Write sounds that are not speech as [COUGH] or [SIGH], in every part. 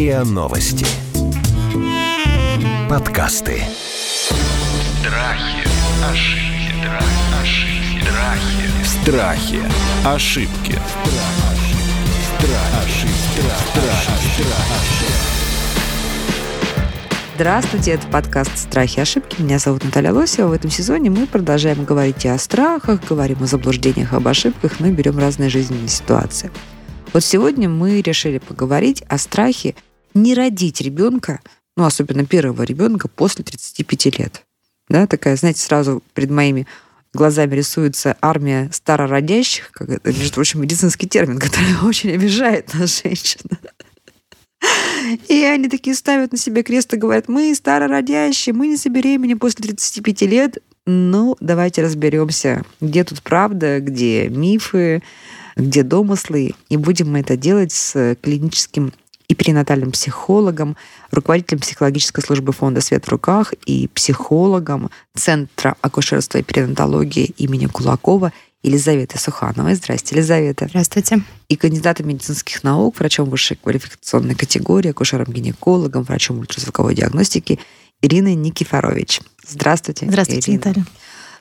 РИА Новости. Подкасты. Страхи, ошибки, ошибки, страхи. Страхи. Ошибки. Здравствуйте, это подкаст «Страхи и ошибки». Меня зовут Наталья Лосева. В этом сезоне мы продолжаем говорить и о страхах, говорим о заблуждениях, об ошибках, но и берем разные жизненные ситуации. Вот сегодня мы решили поговорить о страхе не родить ребенка, ну, особенно первого ребенка, после 35 лет. Да, такая, знаете, сразу перед моими глазами рисуется армия старородящих, как это, между прочим, медицинский термин, который [LAUGHS] очень обижает нас женщин. И они такие ставят на себе крест и говорят, мы старородящие, мы не забеременеем после 35 лет. Ну, давайте разберемся, где тут правда, где мифы, где домыслы. И будем мы это делать с клиническим и перинатальным психологом, руководителем психологической службы фонда «Свет в руках» и психологом Центра акушерства и перинатологии имени Кулакова Елизаветы Сухановой. Здрасте, Елизавета. Здравствуйте. И кандидатом медицинских наук, врачом высшей квалификационной категории, акушером-гинекологом, врачом ультразвуковой диагностики Ириной Никифорович. Здравствуйте. Здравствуйте, Ирина. Наталья.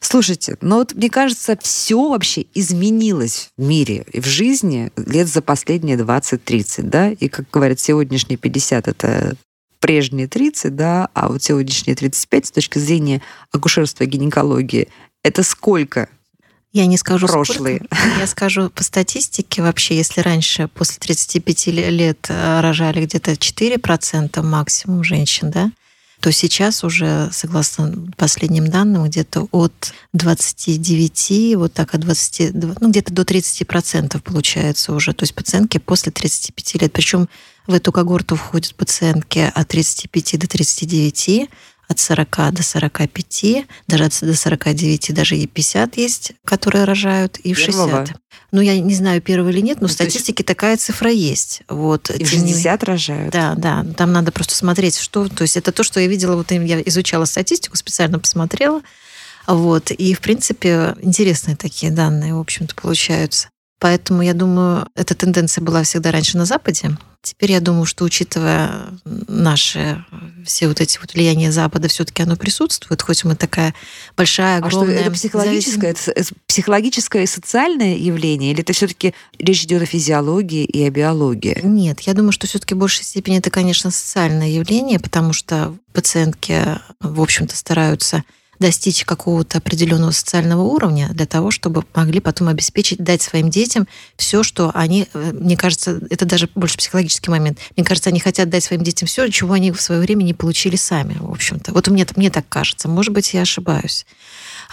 Слушайте, ну вот мне кажется, все вообще изменилось в мире и в жизни лет за последние 20-30, да? И, как говорят, сегодняшние 50 — это прежние 30, да, а вот сегодняшние 35 с точки зрения акушерства и гинекологии — это сколько Я не скажу прошлые. сколько. Я скажу по статистике вообще, если раньше после 35 лет э, рожали где-то 4% максимум женщин, да, то сейчас уже, согласно последним данным, где-то от 29, вот так от 20, ну где-то до 30% получается уже. То есть пациентки после 35 лет. Причем в эту когорту входят пациентки от 35 до 39, от 40 до 45, даже от до 49, даже и 50 есть, которые рожают, и в Первого? 60. Ну, я не знаю, первый или нет, но Ну, в то есть- статистике такая цифра есть. Вот. И в Тем не менее- 60 рожают. да, да, там надо просто смотреть, что, то есть это то, что я видела, вот я изучала статистику, специально посмотрела, вот, и, в принципе, интересные такие данные, в общем-то, получаются. Поэтому, я думаю, эта тенденция была всегда раньше на Западе. Теперь я думаю, что учитывая наши все вот эти вот влияния Запада, все-таки оно присутствует, хоть мы такая большая, А что, огромная... это психологическое, это с- психологическое и социальное явление, или это все-таки речь идет о физиологии и о биологии? Нет, я думаю, что все-таки в большей степени это, конечно, социальное явление, потому что пациентки, в общем-то, стараются достичь какого-то определенного социального уровня для того, чтобы могли потом обеспечить, дать своим детям все, что они, э, мне кажется, это даже больше психологический момент. Мне кажется, они хотят дать своим детям все, чего они в свое время не получили сами, в общем-то. Вот мне, мне так кажется. Может быть, я ошибаюсь.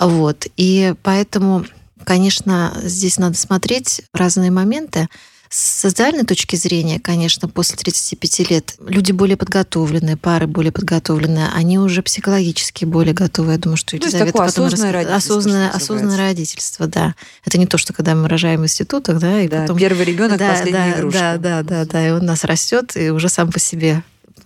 Вот. И поэтому, конечно, здесь надо смотреть разные моменты. С социальной точки зрения, конечно, после 35 лет люди более подготовленные, пары более подготовленные, они уже психологически более готовы. Я думаю, что То есть Елизавета такое потом осознанное расскажет. родительство, осознанное, осознанное родительство, да. Это не то, что когда мы рожаем в институтах, да, и Да, потом первый ребенок да, последняя да, игрушка. Да, да, да, да, и он нас растет и уже сам по себе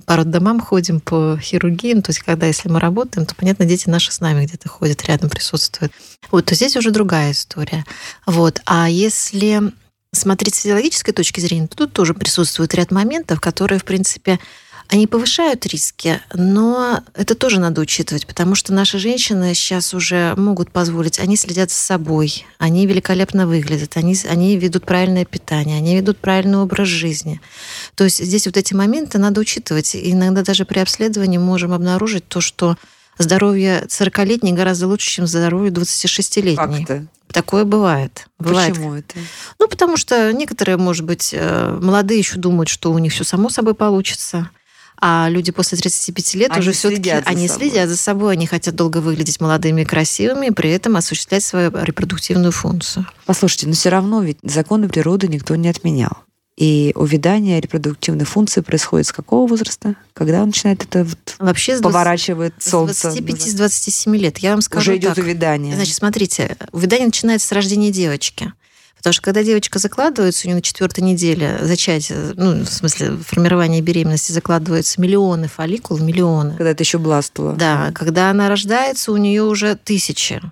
по роддомам ходим, по хирургии, то есть когда, если мы работаем, то, понятно, дети наши с нами где-то ходят, рядом присутствуют. Вот, то здесь уже другая история. Вот. А если смотреть с физиологической точки зрения, то тут тоже присутствует ряд моментов, которые, в принципе, они повышают риски, но это тоже надо учитывать, потому что наши женщины сейчас уже могут позволить, они следят за собой, они великолепно выглядят, они, они ведут правильное питание, они ведут правильный образ жизни. То есть здесь вот эти моменты надо учитывать. И иногда даже при обследовании можем обнаружить то, что здоровье 40-летней гораздо лучше, чем здоровье 26-летней. Как это? Такое бывает. бывает. Почему это? Ну, потому что некоторые, может быть, э, молодые еще думают, что у них все само собой получится. А люди после 35 лет Они уже все-таки они собой. следят за собой, они хотят долго выглядеть молодыми и красивыми, и при этом осуществлять свою репродуктивную функцию. Послушайте, но все равно ведь законы природы никто не отменял. И увядание репродуктивной функции происходит с какого возраста? Когда он начинает это вот Вообще 20 поворачивает с солнце? 25 с 27 лет. Я вам скажу Уже идет так. увядание. Значит, смотрите, увядание начинается с рождения девочки. Потому что когда девочка закладывается, у нее на четвертой неделе зачатие, ну, в смысле, формирование беременности закладываются миллионы фолликул, миллионы. когда это еще бластвовало. Да, когда она рождается, у нее уже тысячи.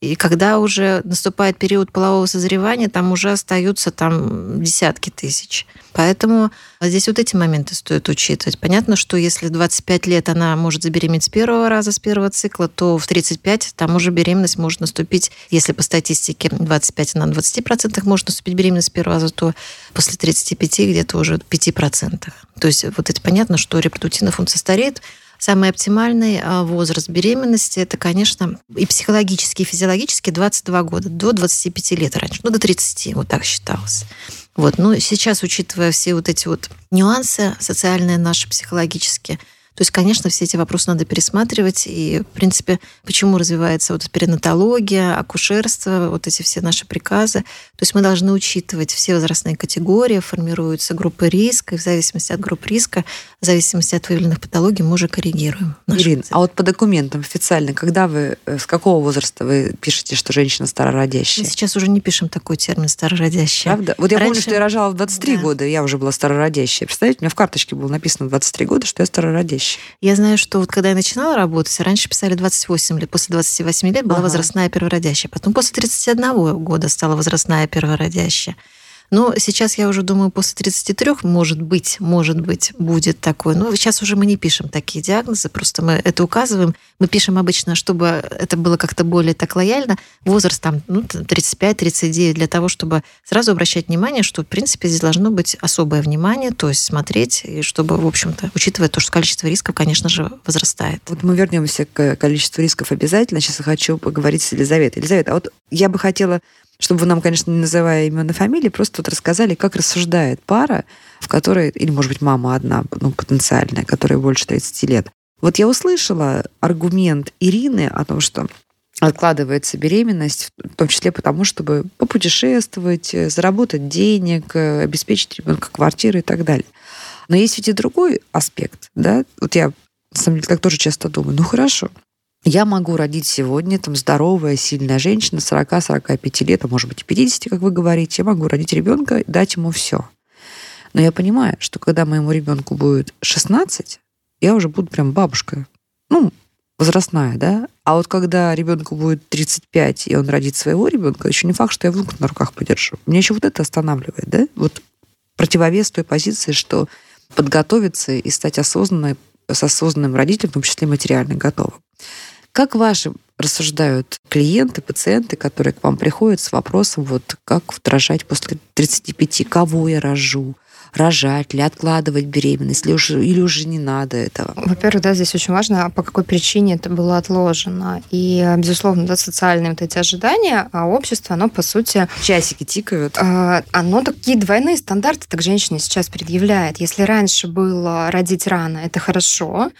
И когда уже наступает период полового созревания, там уже остаются там десятки тысяч. Поэтому здесь вот эти моменты стоит учитывать. Понятно, что если 25 лет она может забеременеть с первого раза, с первого цикла, то в 35 там уже беременность может наступить, если по статистике 25 на 20% может наступить беременность с первого раза, то после 35 где-то уже 5%. То есть вот это понятно, что репродуктивная функция стареет, Самый оптимальный а, возраст беременности это, конечно, и психологически, и физиологически 22 года, до 25 лет раньше, ну, до 30, вот так считалось. Вот. Ну, сейчас, учитывая все вот эти вот нюансы социальные наши, психологические, то есть, конечно, все эти вопросы надо пересматривать. И, в принципе, почему развивается вот перинатология, акушерство, вот эти все наши приказы. То есть мы должны учитывать все возрастные категории, формируются группы риска, и в зависимости от групп риска, в зависимости от выявленных патологий, мы уже коррегируем. Ирина, а вот по документам официально, когда вы, э, с какого возраста вы пишете, что женщина старородящая? Мы сейчас уже не пишем такой термин старородящая. Правда? Вот я Раньше... помню, что я рожала в 23 да. года, я уже была старородящая. Представляете, у меня в карточке было написано 23 года, что я старородящая вещь. Я знаю, что вот когда я начинала работать, раньше писали 28 лет, после 28 лет была ага. возрастная первородящая, потом после 31 года стала возрастная первородящая. Но сейчас я уже думаю, после 33, может быть, может быть, будет такое. Но сейчас уже мы не пишем такие диагнозы, просто мы это указываем. Мы пишем обычно, чтобы это было как-то более так лояльно. Возраст там ну, 35-39 для того, чтобы сразу обращать внимание, что, в принципе, здесь должно быть особое внимание, то есть смотреть, и чтобы, в общем-то, учитывая то, что количество рисков, конечно же, возрастает. Вот мы вернемся к количеству рисков обязательно. Сейчас я хочу поговорить с Елизаветой. Елизавета, а вот я бы хотела чтобы вы нам, конечно, не называя именно фамилии, просто вот рассказали, как рассуждает пара, в которой, или, может быть, мама одна, ну, потенциальная, которая больше 30 лет. Вот я услышала аргумент Ирины о том, что откладывается беременность, в том числе потому, чтобы попутешествовать, заработать денег, обеспечить ребенка квартирой и так далее. Но есть ведь и другой аспект, да? Вот я, на самом деле, так тоже часто думаю, ну хорошо, я могу родить сегодня там здоровая, сильная женщина 40-45 лет, а может быть и 50, как вы говорите. Я могу родить ребенка, дать ему все. Но я понимаю, что когда моему ребенку будет 16, я уже буду прям бабушка. Ну, возрастная, да? А вот когда ребенку будет 35, и он родит своего ребенка, еще не факт, что я внука на руках подержу. Меня еще вот это останавливает, да? Вот противовес той позиции, что подготовиться и стать осознанной, с осознанным родителем, в том числе материально готовым. Как ваши рассуждают клиенты, пациенты, которые к вам приходят с вопросом, вот как рожать после 35, кого я рожу, рожать ли, откладывать беременность, или уже, или уже не надо этого? Во-первых, да, здесь очень важно, по какой причине это было отложено. И, безусловно, да, социальные вот эти ожидания, а общество, оно, по сути... Часики тикают. А, оно такие двойные стандарты так женщине сейчас предъявляет. Если раньше было родить рано, это хорошо,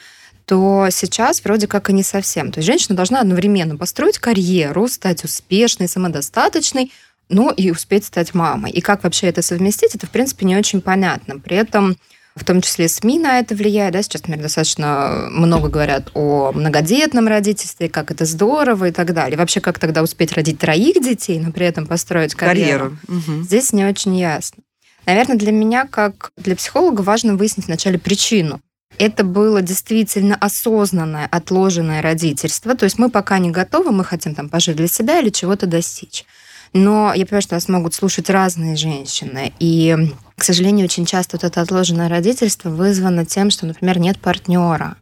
то сейчас вроде как и не совсем. То есть женщина должна одновременно построить карьеру, стать успешной, самодостаточной, ну и успеть стать мамой. И как вообще это совместить, это, в принципе, не очень понятно. При этом в том числе СМИ на это влияет. Да? Сейчас, например, достаточно много говорят о многодетном родительстве, как это здорово и так далее. Вообще, как тогда успеть родить троих детей, но при этом построить карьеру. карьеру. Угу. Здесь не очень ясно. Наверное, для меня, как для психолога, важно выяснить вначале причину это было действительно осознанное, отложенное родительство. То есть мы пока не готовы, мы хотим там пожить для себя или чего-то достичь. Но я понимаю, что нас могут слушать разные женщины. И, к сожалению, очень часто вот это отложенное родительство вызвано тем, что, например, нет партнера.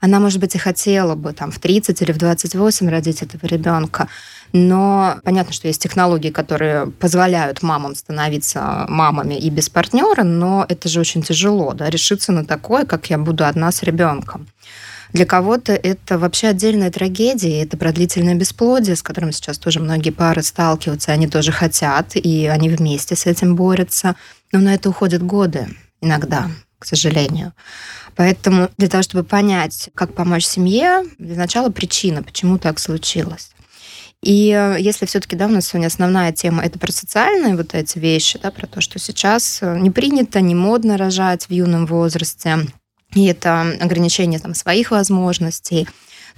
Она, может быть, и хотела бы там в 30 или в 28 родить этого ребенка, но понятно, что есть технологии, которые позволяют мамам становиться мамами и без партнера, но это же очень тяжело, да, решиться на такое, как я буду одна с ребенком. Для кого-то это вообще отдельная трагедия, это продлительное бесплодие, с которым сейчас тоже многие пары сталкиваются, они тоже хотят, и они вместе с этим борются. Но на это уходят годы иногда, к сожалению. Поэтому для того, чтобы понять, как помочь семье, для начала причина, почему так случилось. И э, если все-таки, да, у нас сегодня основная тема это про социальные вот эти вещи, да, про то, что сейчас э, не принято, не модно рожать в юном возрасте, и это ограничение там своих возможностей,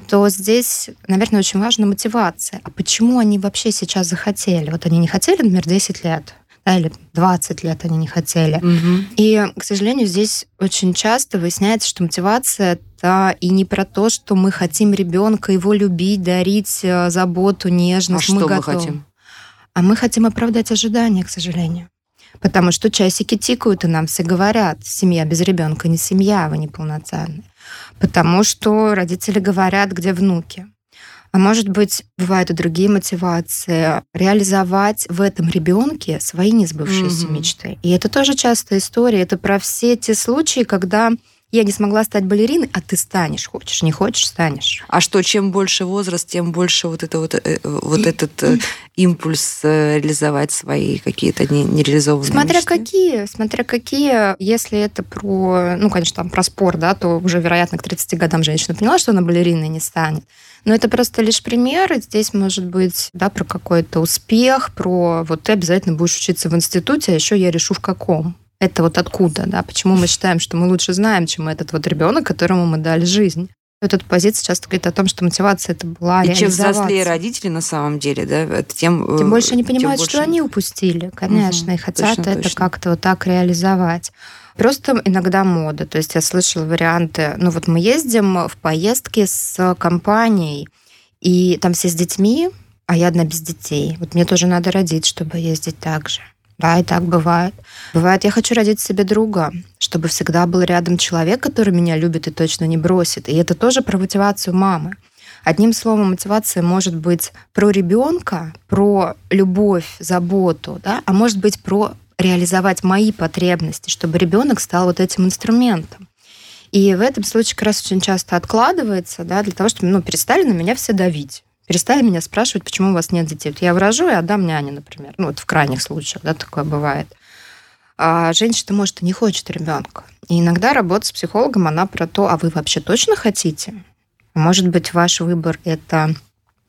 то здесь, наверное, очень важна мотивация. А почему они вообще сейчас захотели? Вот они не хотели, например, 10 лет, или 20 лет они не хотели. Угу. И, к сожалению, здесь очень часто выясняется, что мотивация это и не про то, что мы хотим ребенка его любить, дарить э, заботу, нежность. А мы что мы готовы. хотим? А мы хотим оправдать ожидания, к сожалению. Потому что часики тикают, и нам все говорят, семья без ребенка не семья, вы неполноценны. Потому что родители говорят, где внуки. А может быть, бывают и другие мотивации. Реализовать в этом ребенке свои несбывшиеся Мгм. мечты. И это тоже частая история. Это про все те случаи, когда я не смогла стать балериной, а ты станешь. Хочешь, не хочешь, станешь. А что, чем больше возраст, тем больше вот, это вот, э, вот И- этот э, импульс э, реализовать свои какие-то не- нереализованные Смотря мечты? какие, смотря какие, если это про, ну, конечно, там про спор, да, то уже, вероятно, к 30 годам женщина поняла, что она балериной не станет. Но это просто лишь пример, и здесь может быть, да, про какой-то успех, про вот ты обязательно будешь учиться в институте, а еще я решу в каком. Это вот откуда, да, почему мы считаем, что мы лучше знаем, чем этот вот ребенок, которому мы дали жизнь. Вот эта позиция часто говорит о том, что мотивация это была И чем взрослее родители на самом деле, да, это тем... э, Тем больше они понимают, больше- что они упустили, конечно, Мгм, и хотят точно, это как-то вот так реализовать. Просто иногда мода. То есть я слышала варианты, ну вот мы ездим в поездки с компанией, и там все с детьми, а я одна без детей. Вот мне тоже надо родить, чтобы ездить так же. Да, и так бывает. Бывает, я хочу родить себе друга, чтобы всегда был рядом человек, который меня любит и точно не бросит. И это тоже про мотивацию мамы. Одним словом, мотивация может быть про ребенка, про любовь, заботу, да, а может быть про реализовать мои потребности, чтобы ребенок стал вот этим инструментом. И в этом случае как раз очень часто откладывается, да, для того, чтобы ну, перестали на меня все давить. Перестали меня спрашивать, почему у вас нет детей. Вот я выражу и отдам няне, например. Ну, вот в крайних случаях, да, такое бывает. А женщина, может, и не хочет ребенка. И иногда работа с психологом, она про то, а вы вообще точно хотите? Может быть, ваш выбор – это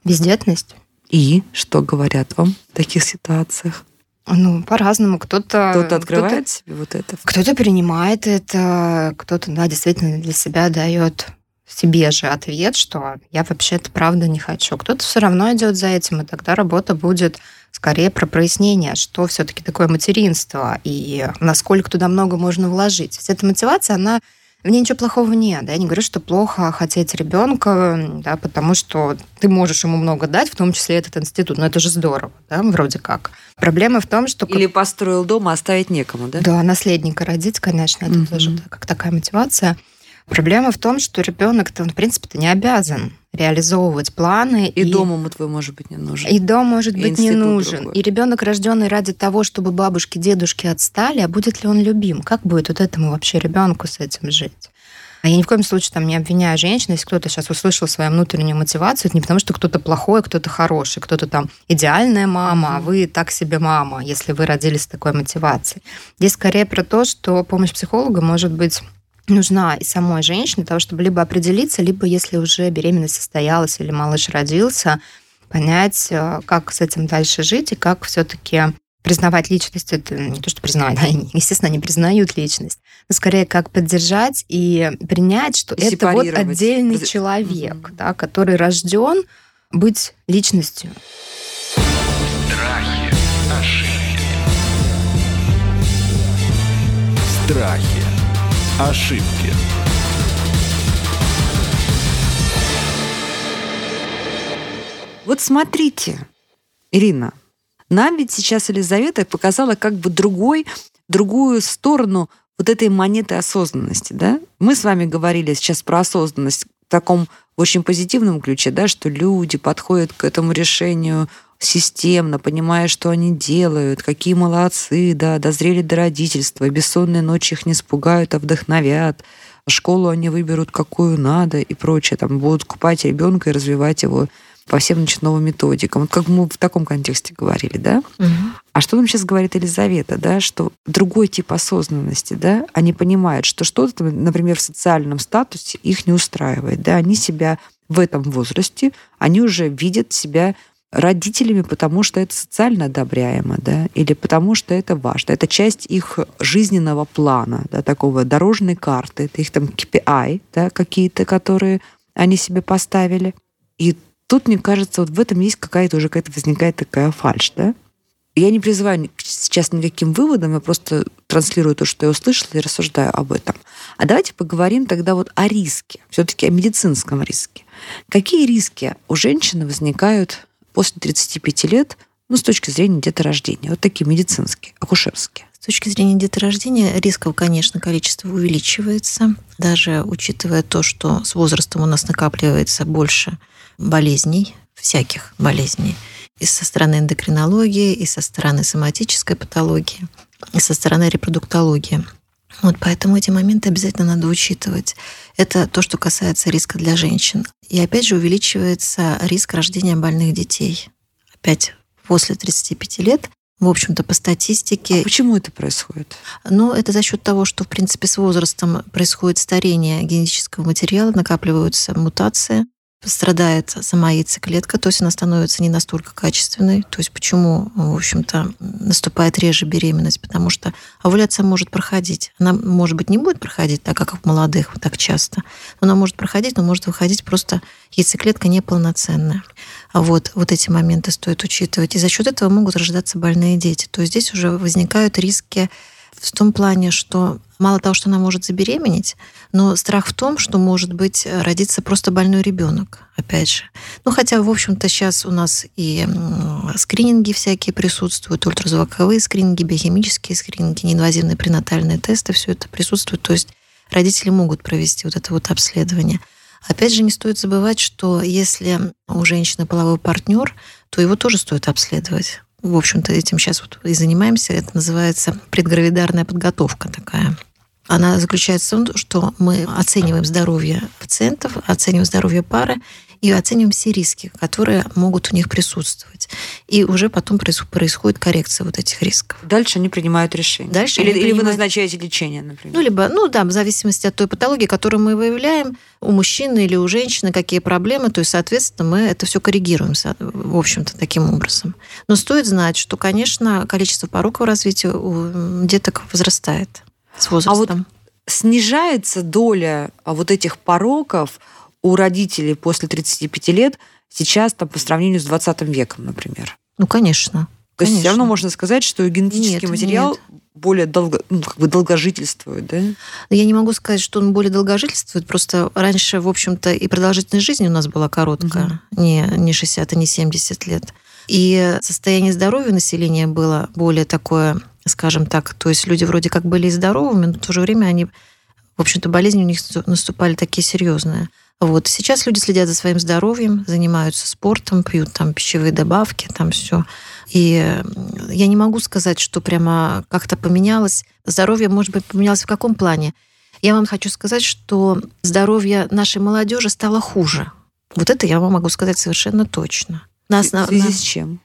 бездетность? И что говорят вам в таких ситуациях? Ну, по-разному. Кто-то... Кто-то открывает себе вот это? Кто-то принимает это, кто-то, да, действительно для себя дает себе же ответ, что я вообще-то правда не хочу. Кто-то все равно идет за этим, и тогда работа будет скорее про прояснение, что все-таки такое материнство и насколько туда много можно вложить. Ведь эта мотивация, она в ней ничего плохого нет. Да? Я не говорю, что плохо хотеть ребенка, да, потому что ты можешь ему много дать, в том числе этот институт. Но это же здорово, да, вроде как. Проблема в том, что... Или построил дом, а оставить некому, да? Да, наследника родить, конечно, это Мгм. тоже как такая мотивация. Проблема в том, что ребенок-то, он, в принципе-то, не обязан реализовывать планы. И, дом ему твой, может быть, не нужен. И дом может И быть не нужен. другой. И ребенок, рожденный ради того, чтобы бабушки, дедушки отстали, а будет ли он любим? Как будет вот этому вообще ребенку с этим жить? А я ни в коем случае там не обвиняю женщин, если кто-то сейчас услышал свою внутреннюю мотивацию, это не потому, что кто-то плохой, кто-то хороший, кто-то там идеальная мама, а вы так себе мама, если вы родились с такой мотивацией. Здесь скорее про то, что помощь психолога может быть нужна и самой женщине для того, чтобы либо определиться, либо если уже беременность состоялась или малыш родился, понять, э, как с этим дальше жить и как все-таки признавать личность. Это не то, что признавать, [LAUGHS] они, естественно, не признают личность, но скорее как поддержать и принять, что это вот отдельный Раз- человек, Мгм. да, который рожден быть личностью. Страхи, ошибки. Страхи. Ошибки. Вот смотрите, Ирина, нам ведь сейчас Елизавета показала как бы другой, другую сторону вот этой монеты осознанности, да? Мы с вами говорили сейчас про осознанность в таком очень позитивном ключе, да, что люди подходят к этому решению системно, понимая, что они делают, какие молодцы, да, дозрели до родительства, бессонные ночи их не испугают, а вдохновят, школу они выберут какую надо и прочее, там будут купать ребенка и развивать его по всем новым методикам. Вот как мы в таком контексте говорили, да? А что нам сейчас говорит Елизавета, да, что другой тип осознанности, да, они понимают, что что-то, например, в социальном статусе их не устраивает, да, они себя в этом возрасте, они уже видят себя родителями, потому что это социально одобряемо, да, или потому что это важно. Это часть их жизненного плана, да, такого дорожной карты, это их там KPI, да, какие-то, которые они себе поставили. И тут, мне кажется, вот в этом есть какая-то уже какая-то возникает такая фальшь, да? Я не призываю сейчас никаким выводом, я просто транслирую то, что я услышала и рассуждаю об этом. А давайте поговорим тогда вот о риске, все-таки о медицинском риске. Какие риски у женщины возникают после 35 лет, ну, с точки зрения деторождения? Вот такие медицинские, акушерские. С точки зрения деторождения рисков, конечно, количество увеличивается, даже учитывая то, что с возрастом у нас накапливается больше болезней, всяких болезней, и со стороны эндокринологии, и со стороны соматической патологии, и со стороны репродуктологии. Вот поэтому эти моменты обязательно надо учитывать. Это то, что касается риска для женщин. И опять же увеличивается риск рождения больных детей. Опять после 35 лет в общем-то, по статистике... А почему это происходит? Ну, это за счет того, что, в принципе, с возрастом происходит старение генетического материала, накапливаются мутации, страдает сама яйцеклетка, то есть она становится не настолько качественной. То есть почему, в общем-то, наступает реже беременность? Потому что овуляция может проходить. Она, может быть, не будет проходить так, как в молодых, так часто. Она может проходить, но может выходить просто яйцеклетка неполноценная. А вот, вот эти моменты стоит учитывать. И за счет этого могут рождаться больные дети. То есть здесь уже возникают риски в том плане, что мало того, что она может забеременеть, но страх в том, что может быть родиться просто больной ребенок, опять же. Ну, хотя, в общем-то, сейчас у нас и скрининги всякие присутствуют, ультразвуковые скрининги, биохимические скрининги, неинвазивные пренатальные тесты, все это присутствует. То есть родители могут провести вот это вот обследование. Опять же, не стоит забывать, что если у женщины половой партнер, то его тоже стоит обследовать в общем-то, этим сейчас вот и занимаемся. Это называется предгравидарная подготовка такая. Она заключается в том, что мы оцениваем здоровье пациентов, оцениваем здоровье пары и оцениваем все риски, которые могут у них присутствовать. И уже потом происходит коррекция вот этих рисков. Дальше они принимают решение. Дальше или, или принимают... вы назначаете лечение, например. Ну, либо, ну да, в зависимости от той патологии, которую мы выявляем, у мужчины или у женщины какие проблемы, то есть, соответственно, мы это все коррегируем, в общем-то, таким образом. Но стоит знать, что, конечно, количество пороков развития у деток возрастает с возрастом. А вот снижается доля вот этих пороков у родителей после 35 лет сейчас там, по сравнению с 20 веком, например? Ну, конечно. То есть все равно можно сказать, что генетический нет, материал нет. более долго, ну, как бы долгожительствует, да? Я не могу сказать, что он более долгожительствует. Просто раньше, в общем-то, и продолжительность жизни у нас была короткая. Угу. Не, не 60, а не 70 лет. И состояние здоровья населения было более такое, скажем так, то есть люди вроде как были здоровыми, но в то же время они, в общем-то, болезни у них наступали такие серьезные. Вот. Сейчас люди следят за своим здоровьем, занимаются спортом, пьют там пищевые добавки, там все. И я не могу сказать, что прямо как-то поменялось. Здоровье, может быть, поменялось в каком плане? Я вам хочу сказать, что здоровье нашей молодежи стало хуже. Вот это я вам могу сказать совершенно точно. На основ... В связи с чем?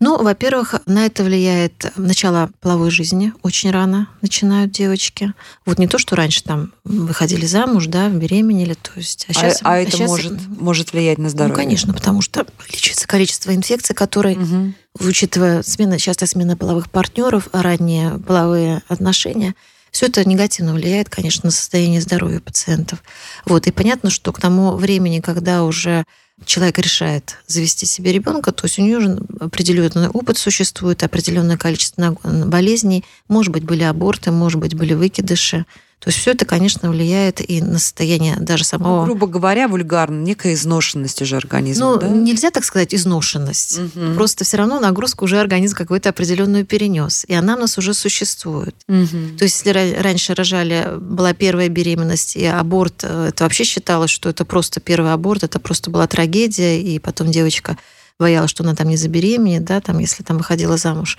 Ну, во-первых, на это влияет начало половой жизни. Очень рано начинают девочки. Вот не то, что раньше там выходили замуж, да, беременели, то есть... А, сейчас, а, а это сейчас... может, может влиять на здоровье? Ну, конечно, потому что увеличивается количество инфекций, которые, угу. учитывая смена, часто смена половых партнеров, ранние половые отношения, все это негативно влияет, конечно, на состояние здоровья пациентов. Вот. И понятно, что к тому времени, когда уже человек решает завести себе ребенка, то есть у нее уже определенный опыт существует, определенное количество болезней, может быть, были аборты, может быть, были выкидыши. То есть все это, конечно, влияет и на состояние даже самого... Ну, грубо говоря, вульгарно, некая изношенность уже организма. Ну, да? нельзя так сказать изношенность. Угу. Просто все равно нагрузку уже организм какую-то определенную перенес. И она у нас уже существует. Угу. То есть, если раньше рожали, была первая беременность, и аборт, э, это вообще считалось, что это просто первый аборт, это просто была трагедия, и потом девочка боялась, что она там не забеременеет, да, там, если там выходила замуж,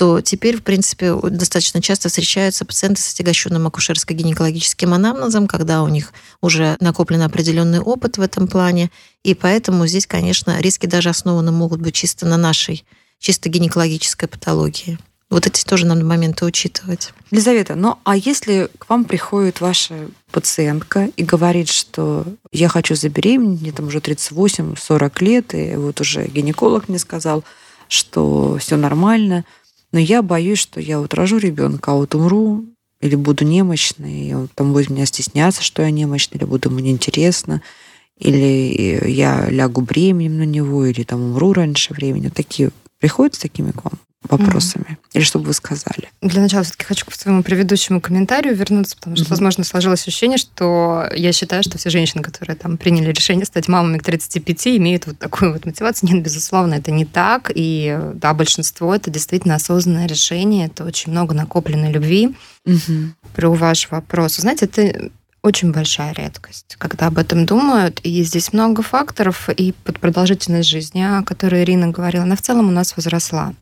то теперь, в принципе, достаточно часто встречаются пациенты с отягощенным акушерско-гинекологическим анамнезом, когда у них уже накоплен определенный опыт в этом плане, и поэтому здесь, конечно, риски даже основаны могут быть чисто на нашей чисто гинекологической патологии. Вот эти тоже надо моменты учитывать. Елизавета, ну а если к вам приходит ваша пациентка и говорит, что я хочу забеременеть, мне там уже 38-40 лет, и вот уже гинеколог мне сказал, что все нормально, но я боюсь, что я вот рожу ребенка, а вот умру, или буду немощной, и он там будет меня стесняться, что я немощная, или буду ему неинтересно, или я лягу бременем на него, или там умру раньше времени. Такие приходят с такими к вам вопросами? Или что бы вы сказали? Для начала все-таки хочу к своему предыдущему комментарию вернуться, потому что, Мгм. возможно, сложилось ощущение, что я считаю, что все женщины, которые там приняли решение стать мамами к 35, имеют вот такую вот мотивацию. Нет, безусловно, это не так. И да, большинство это действительно осознанное решение, это очень много накопленной любви. Мгм. Про ваш вопрос. Знаете, это очень большая редкость, когда об этом думают. И здесь много факторов. И под продолжительность жизни, о которой Ирина говорила, она в целом у нас возросла.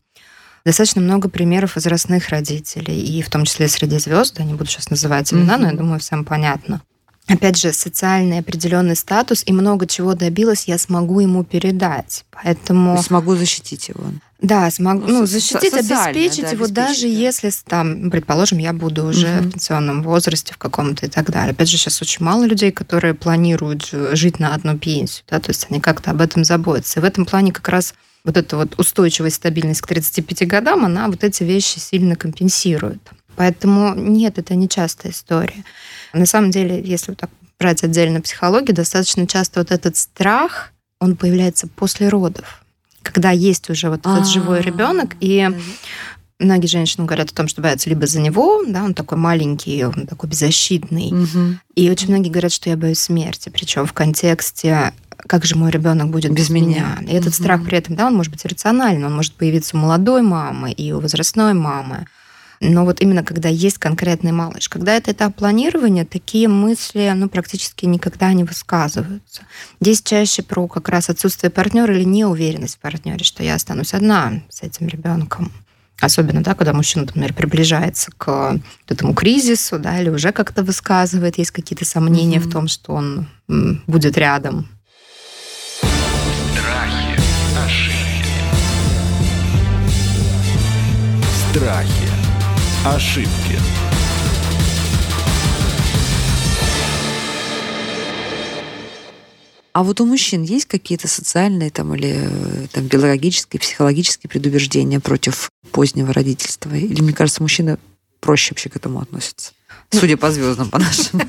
Достаточно много примеров возрастных родителей, и в том числе среди звезд, я не буду сейчас называть имена, но я думаю, всем понятно. Опять же, социальный определенный статус и много чего добилась, я смогу ему передать. То Поэтому Смогу защитить его. да, смогу, Ну, ну, защитить, обеспечить да, его, обеспечить, даже да. если, там, предположим, я буду уже Мгм. в пенсионном возрасте в каком-то и так далее. Опять же, сейчас очень мало людей, которые планируют жить на одну пенсию, да, то есть они как-то об этом заботятся. И в этом плане как раз вот эта вот устойчивость, стабильность к 35 годам, она вот эти вещи сильно компенсирует. Поэтому нет, это не частая история. На самом деле, если вот так брать отдельно психологию, достаточно часто вот этот страх, он появляется после родов, когда есть уже вот этот живой А, ребенок, и многие женщины говорят о том, что боятся либо за него, да, он такой маленький, он такой беззащитный, и очень многие говорят, что я боюсь смерти, причем в контексте как же мой ребенок будет Без без, меня. меня. И этот Мгм. страх при этом, да, он может быть рациональный, он может появиться у молодой мамы и у возрастной мамы. Но вот именно когда есть конкретный малыш, когда это этап планирования, такие мысли ну, практически никогда не высказываются. Здесь чаще про как раз отсутствие партнера или неуверенность в партнере, что я останусь одна с этим ребенком. Особенно, да, когда мужчина, например, приближается к этому кризису, да, или уже как-то высказывает, есть какие-то сомнения Мгм. в том, что он будет рядом. Страхи. Ошибки. А вот у мужчин есть какие-то социальные там, или э, там, биологические, психологические предубеждения против позднего родительства? Или, мне кажется, мужчины проще вообще к этому относятся? Судя по звездам, по нашим.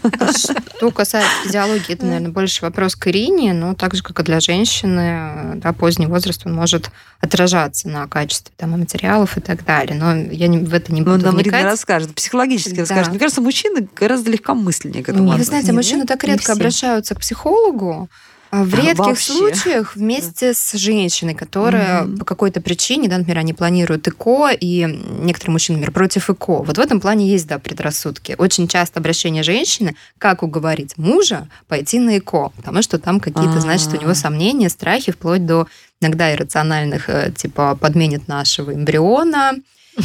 Что касается физиологии, это, наверное, больше вопрос к Ирине, но так же, как и для женщины, да, поздний возраст, он может отражаться на качестве там, и материалов и так далее. Но я не, в это не Ну, буду нам Ирина вникать. расскажет, психологически Да. расскажет. Мне кажется, мужчины гораздо легкомысленнее к этому Нет, вы знаете, мужчины так редко обращаются к психологу. А В А, редких вообще. случаях вместе с женщиной, которая Мгм. по какой-то причине, да, например, они планируют ЭКО, и некоторые мужчины, например, против ЭКО. Вот в этом плане есть, да, предрассудки. Очень часто обращение женщины, как уговорить мужа пойти на ЭКО, потому что там какие-то, значит, у А. него сомнения, страхи, вплоть до иногда иррациональных, э, типа, подменит нашего эмбриона,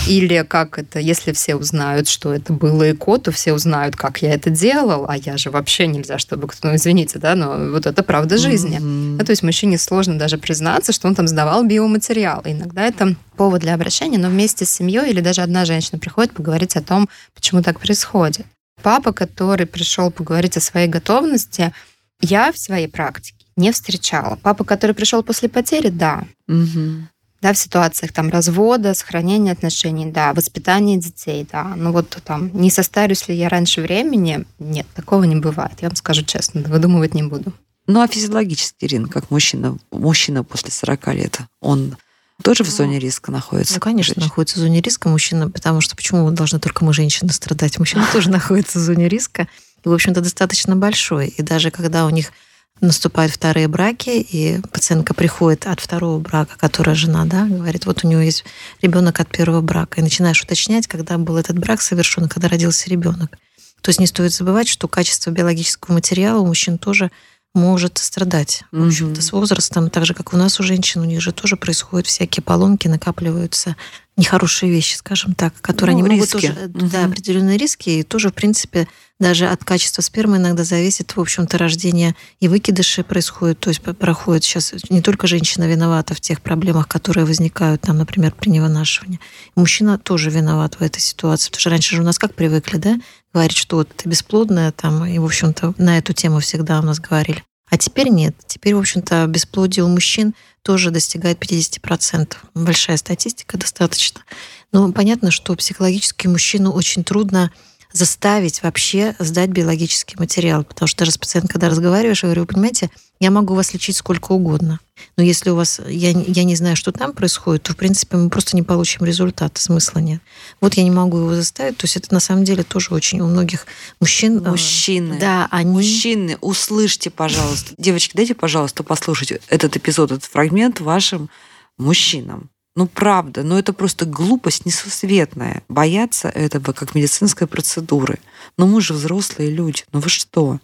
или как это, если все узнают, что это было ЭКО, то все узнают, как я это делал, а я же вообще нельзя, чтобы кто, ну, извините, да, но вот это правда жизни. Мгм. Ну, то есть мужчине сложно даже признаться, что он там сдавал биоматериал. Иногда это повод для обращения, но вместе с семьей или даже одна женщина приходит поговорить о том, почему так происходит. Папа, который пришел поговорить о своей готовности, я в своей практике не встречала. Папа, который пришел после потери, да. Мгм. Да, в ситуациях там развода, сохранения отношений, да, воспитания детей, да. Ну вот там, не состарюсь ли я раньше времени? Нет, такого не бывает. Я вам скажу честно, выдумывать не буду. Ну, а физиологически, Ирина, как мужчина, мужчина после 40 лет, он тоже в Ну, зоне риска находится? Ну, конечно, Женщина? находится в зоне риска мужчина, потому что почему должны только мы, женщины, страдать? Мужчина [LAUGHS] тоже находится в зоне риска, и, в общем-то, достаточно большой. И даже когда у них наступают вторые браки, и пациентка приходит от второго брака, которая жена, да, говорит, вот у нее есть ребенок от первого брака, и начинаешь уточнять, когда был этот брак совершен, когда родился ребенок. То есть не стоит забывать, что качество биологического материала у мужчин тоже может страдать. В общем-то, с возрастом, так же, как у нас у женщин, у них же тоже происходят всякие поломки, накапливаются нехорошие вещи, скажем так, которые Ну, они могут риски. тоже, Мгм. да, определенные риски, и тоже, в принципе, даже от качества спермы иногда зависит, в общем-то, рождение и выкидыши происходят, то есть п- проходит сейчас не только женщина виновата в тех проблемах, которые возникают, там, например, при невынашивании. Мужчина тоже виноват в этой ситуации, потому что раньше же у нас как привыкли, да, говорить, что вот ты бесплодная, там, и, в общем-то, на эту тему всегда у нас говорили. А теперь нет. Теперь, в общем-то, бесплодие у мужчин тоже достигает 50%. Большая статистика достаточно. Но понятно, что психологически мужчину очень трудно заставить вообще сдать биологический материал. Потому что даже с пациентом, когда разговариваешь, я говорю, вы понимаете, я могу вас лечить сколько угодно. Но если у вас, я, я не знаю, что там происходит, то, в принципе, мы просто не получим результата, смысла нет. Вот я не могу его заставить. То есть это на самом деле тоже очень у многих мужчин... э, Мужчины. Да, они... Мужчины, услышьте, пожалуйста. Девочки, дайте, пожалуйста, послушать этот эпизод, этот фрагмент вашим мужчинам. Ну, правда, но это просто глупость несусветная. Бояться этого как медицинской процедуры. Но мы же взрослые люди. Ну вы что?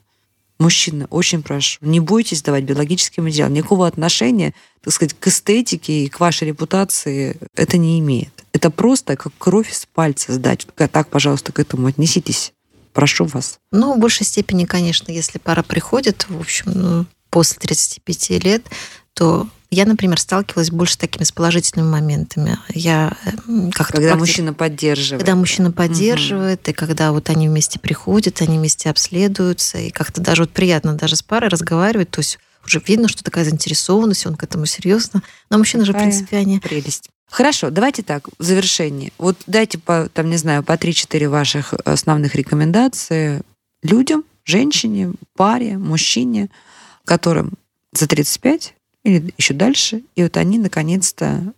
Мужчины, очень прошу, не бойтесь давать биологический материал. Никакого отношения, так сказать, к эстетике и к вашей репутации это не имеет. Это просто как кровь из пальца сдать. Так, пожалуйста, к этому отнеситесь. Прошу вас. Ну, в большей степени, конечно, если пара приходит, в общем, ну, после 35 лет, то я, например, сталкивалась больше с такими с положительными моментами. Я как когда мужчина поддерживает. Когда мужчина поддерживает, угу. и когда вот они вместе приходят, они вместе обследуются, и как-то даже вот приятно даже с парой разговаривать, то есть уже видно, что такая заинтересованность, он к этому серьезно. Но мужчины же, в принципе, они... Прелесть. Хорошо, давайте так, в завершении. Вот дайте по, там, не знаю, по 3-4 ваших основных рекомендации людям, женщине, паре, мужчине, которым за 35 или еще дальше. И вот они наконец-то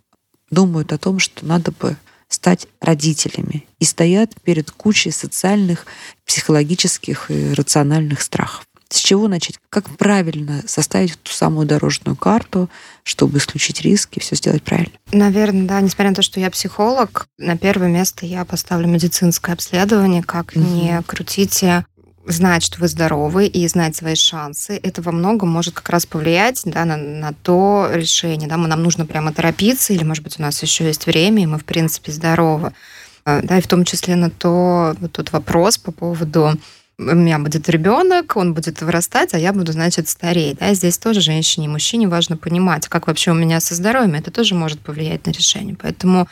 думают о том, что надо бы стать родителями и стоят перед кучей социальных, психологических и рациональных страхов. С чего начать? Как правильно составить ту самую дорожную карту, чтобы исключить риски, все сделать правильно? Наверное, да. Несмотря на то, что я психолог, на первое место я поставлю медицинское обследование. Как угу. не крутите знать, что вы здоровы и знать свои шансы, это во многом может как раз повлиять да, на, на то решение. Да, нам нужно прямо торопиться, или, может быть, у нас еще есть время, и мы, в принципе, здоровы. А, да, и в том числе на то, вот тут вопрос по поводу у меня будет ребенок, он будет вырастать, а я буду, значит, стареть. Да? Здесь тоже женщине и мужчине важно понимать, как вообще у меня со здоровьем. Это тоже может повлиять на решение. Поэтому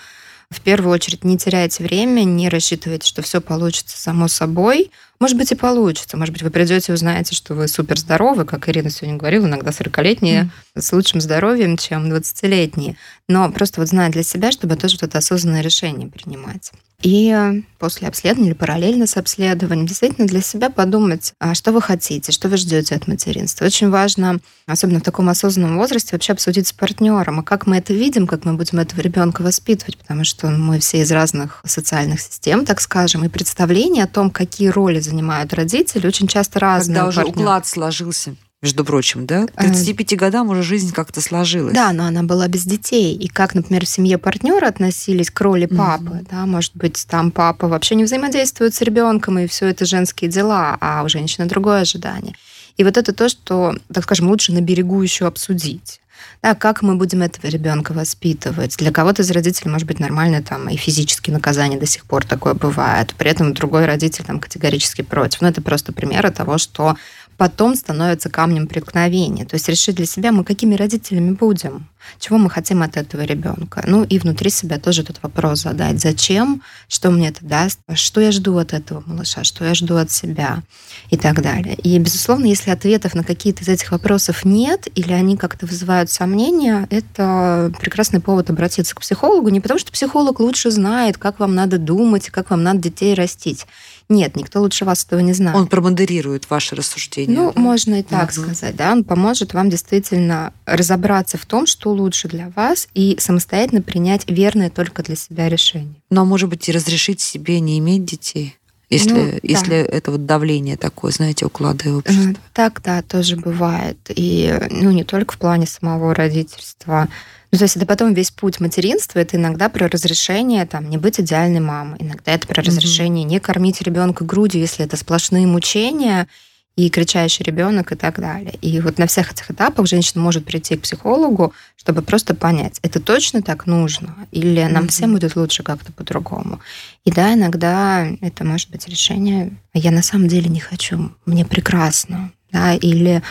в первую очередь не теряйте время, не рассчитывайте, что все получится само собой. Может быть, и получится. Может быть, вы придете и узнаете, что вы супер здоровы, как Ирина сегодня говорила, иногда 40-летние mm. с лучшим здоровьем, чем 20-летние. Но просто вот знать для себя, чтобы тоже вот это осознанное решение принимать. И после обследования или параллельно с обследованием действительно для себя подумать, а что вы хотите, что вы ждете от материнства. Очень важно, особенно в таком осознанном возрасте, вообще обсудить с партнером, а как мы это видим, как мы будем этого ребенка воспитывать, потому что мы все из разных социальных систем, так скажем, и представление о том, какие роли занимают родители, очень часто разные. Когда уже уклад сложился между прочим, да? К 35 годам уже жизнь как-то сложилась. Да, но она была без детей. И как, например, в семье партнера относились к роли папы, mm-hmm. да, может быть, там папа вообще не взаимодействует с ребенком, и все это женские дела, а у женщины другое ожидание. И вот это то, что, так скажем, лучше на берегу еще обсудить. Да, как мы будем этого ребенка воспитывать? Для кого-то из родителей может быть нормально там и физические наказания до сих пор такое бывает. При этом другой родитель там категорически против. Но это просто примеры того, что потом становится камнем преткновения. То есть решить для себя, мы какими родителями будем, чего мы хотим от этого ребенка. Ну и внутри себя тоже этот вопрос задать. Зачем? Что мне это даст? Что я жду от этого малыша? Что я жду от себя? И так далее. И, безусловно, если ответов на какие-то из этих вопросов нет, или они как-то вызывают сомнения, это прекрасный повод обратиться к психологу. Не потому, что психолог лучше знает, как вам надо думать, как вам надо детей растить. Нет, никто лучше вас этого не знает. Он промодерирует ваши рассуждения. Ну, да? можно и так угу. сказать, да. Он поможет вам действительно разобраться в том, что лучше для вас, и самостоятельно принять верное только для себя решение. Ну, а может быть, и разрешить себе не иметь детей? Если, ну, если да. это вот давление такое, знаете, уклады общества. Так, да, тоже бывает. И ну, не только в плане самого родительства, ну, то есть это потом весь путь материнства, это иногда про разрешение там, не быть идеальной мамой, иногда это про разрешение mm-hmm. не кормить ребенка грудью, если это сплошные мучения, и кричащий ребенок и так далее. И вот на всех этих этапах женщина может прийти к психологу, чтобы просто понять, это точно так нужно, или нам mm-hmm. всем будет лучше как-то по-другому. И да, иногда это может быть решение, «А я на самом деле не хочу, мне прекрасно, да, или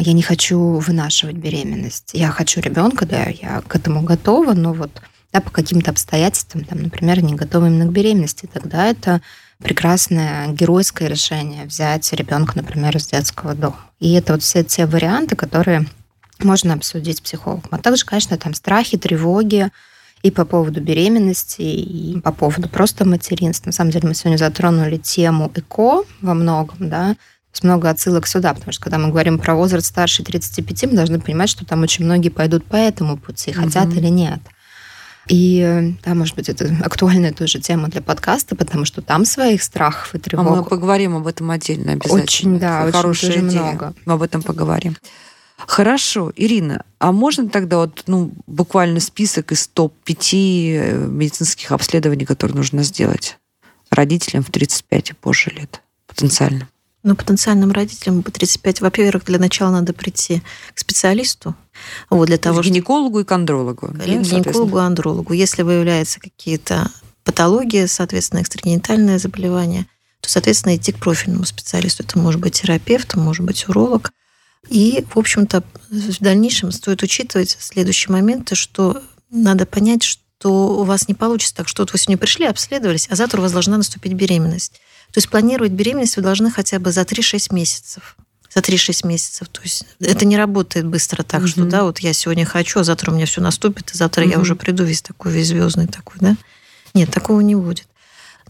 я не хочу вынашивать беременность. Я хочу ребенка, да, я к этому готова, но вот да, по каким-то обстоятельствам, там, например, не готова именно к беременности, тогда это прекрасное геройское решение взять ребенка, например, из детского дома. И это вот все те варианты, которые можно обсудить с психологом. А также, конечно, там страхи, тревоги, и по поводу беременности, и по поводу просто материнства. На самом деле мы сегодня затронули тему ЭКО во многом, да, есть много отсылок сюда, потому что когда мы говорим про возраст старше 35, мы должны понимать, что там очень многие пойдут по этому пути, хотят угу. или нет. И да, может быть, это [LAUGHS] актуальная тоже тема для подкаста, потому что там своих страхов и тревог. А мы поговорим об этом отдельно обязательно. Очень, да, очень хорошая идея. много. Мы об этом поговорим. Хорошо, Ирина, а можно тогда вот, ну, буквально список из топ-5 э, медицинских обследований, которые нужно сделать родителям в 35 и позже лет потенциально? Ну, потенциальным родителям по 35, во-первых, для начала надо прийти к специалисту. Вот, для того, гинекологу и к андрологу. Да, гинекологу и андрологу. Если выявляются какие-то патологии, соответственно, экстрагенитальное заболевание, то, соответственно, идти к профильному специалисту. Это может быть терапевт, может быть уролог. И, в общем-то, в дальнейшем стоит учитывать следующие моменты, что надо понять, что у вас не получится так, что вот вы сегодня пришли, обследовались, а завтра у вас должна наступить беременность. То есть планировать беременность вы должны хотя бы за 3-6 месяцев. За 3-6 месяцев. То есть это не работает быстро так, угу. что да, вот я сегодня хочу, а завтра у меня все наступит, и завтра угу. я уже приду весь такой, весь звездный такой, да? Нет, такого не будет.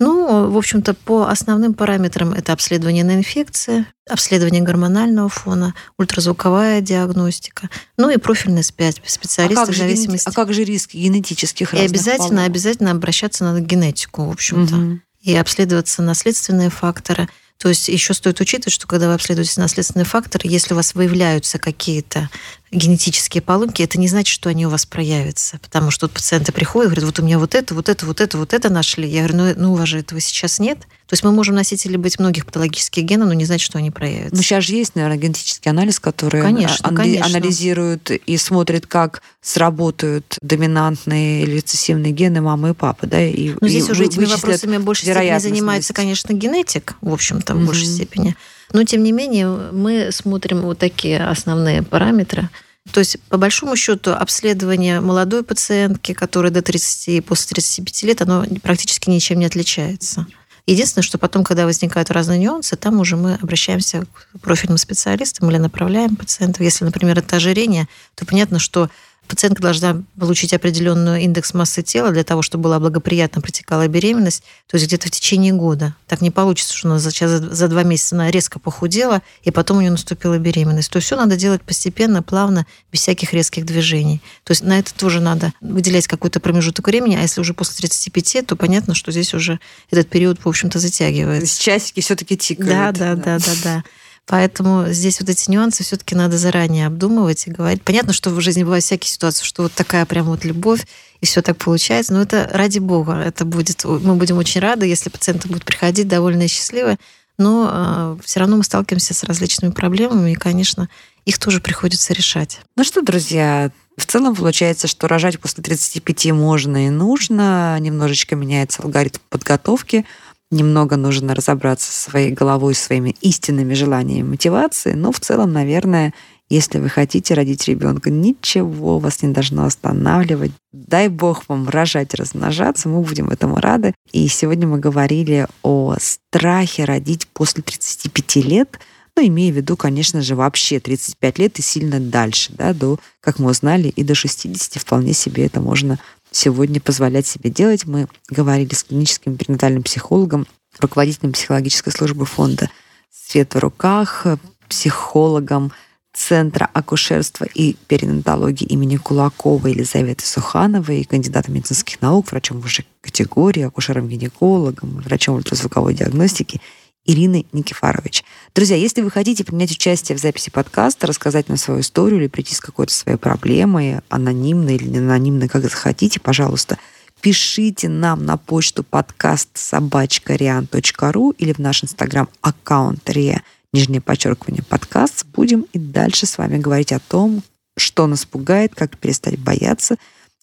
Ну, в общем-то, по основным параметрам это обследование на инфекции, обследование гормонального фона, ультразвуковая диагностика, ну и профильный специалист а в зависимости. Генети... А как же риски генетических И обязательно, полов? обязательно обращаться на генетику, в общем-то. Угу и обследоваться наследственные факторы. То есть еще стоит учитывать, что когда вы обследуете наследственные факторы, если у вас выявляются какие-то генетические поломки, это не значит, что они у вас проявятся. Потому что тут пациенты приходят и говорят, вот у меня вот это, вот это, вот это, вот это нашли. Я говорю, ну, ну у вас же этого сейчас нет. То есть мы можем носители быть многих патологических генов, но не значит, что они проявятся. Ну, сейчас же есть, наверное, генетический анализ, который конечно, ан- конечно. анализирует и смотрит, как сработают доминантные или рецессивные гены мамы и папы. Да, и, но здесь и уже этими вопросами больше степени занимается, конечно, генетик, в общем-то, в mm-hmm. большей степени. Но, тем не менее, мы смотрим вот такие основные параметры. То есть, по большому счету, обследование молодой пациентки, которая до 30 и после 35 лет, оно практически ничем не отличается. Единственное, что потом, когда возникают разные нюансы, там уже мы обращаемся к профильным специалистам или направляем пациентов. Если, например, это ожирение, то понятно, что пациентка должна получить определенную индекс массы тела для того, чтобы была благоприятно протекала беременность, то есть где-то в течение года. Так не получится, что она за, за два месяца она резко похудела, и потом у нее наступила беременность. То есть все надо делать постепенно, плавно, без всяких резких движений. То есть на это тоже надо выделять какой-то промежуток времени, а если уже после 35, то понятно, что здесь уже этот период, в общем-то, затягивается. Часики все-таки тикают. Да, да, да, да, да. Поэтому здесь вот эти нюансы все-таки надо заранее обдумывать и говорить. Понятно, что в жизни бывают всякие ситуации, что вот такая прям вот любовь, и все так получается. Но это ради бога, это будет, мы будем очень рады, если пациенты будут приходить довольны и счастливы. Но э, а, все равно мы сталкиваемся с различными проблемами, и, конечно, их тоже приходится решать. Ну что, друзья, в целом получается, что рожать после 35 можно и нужно. Немножечко меняется алгоритм подготовки немного нужно разобраться со своей головой, своими истинными желаниями, мотивацией, но в целом, наверное, если вы хотите родить ребенка, ничего вас не должно останавливать. Дай бог вам рожать, размножаться, мы будем этому рады. И сегодня мы говорили о страхе родить после 35 лет, ну, имея в виду, конечно же, вообще 35 лет и сильно дальше, да, до, как мы узнали, и до 60 вполне себе это можно сегодня позволять себе делать. Мы говорили с клиническим перинатальным психологом, руководителем психологической службы фонда «Свет в руках», психологом Центра акушерства и перинатологии имени Кулакова Елизаветы Сухановой, кандидатом медицинских наук, врачом высшей категории, акушером-гинекологом, врачом ультразвуковой диагностики Ирины Никифарович. Друзья, если вы хотите принять участие в записи подкаста, рассказать нам свою историю или прийти с какой-то своей проблемой, анонимно или не анонимно, как захотите, пожалуйста, пишите нам на почту подкаст собачка.риан.ру или в наш инстаграм-аккаунт РИА, нижнее подчеркивание подкаст. Будем и дальше с вами говорить о том, что нас пугает, как перестать бояться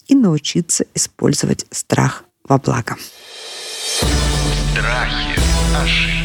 и научиться использовать страх во благо. Страхи, ошибки.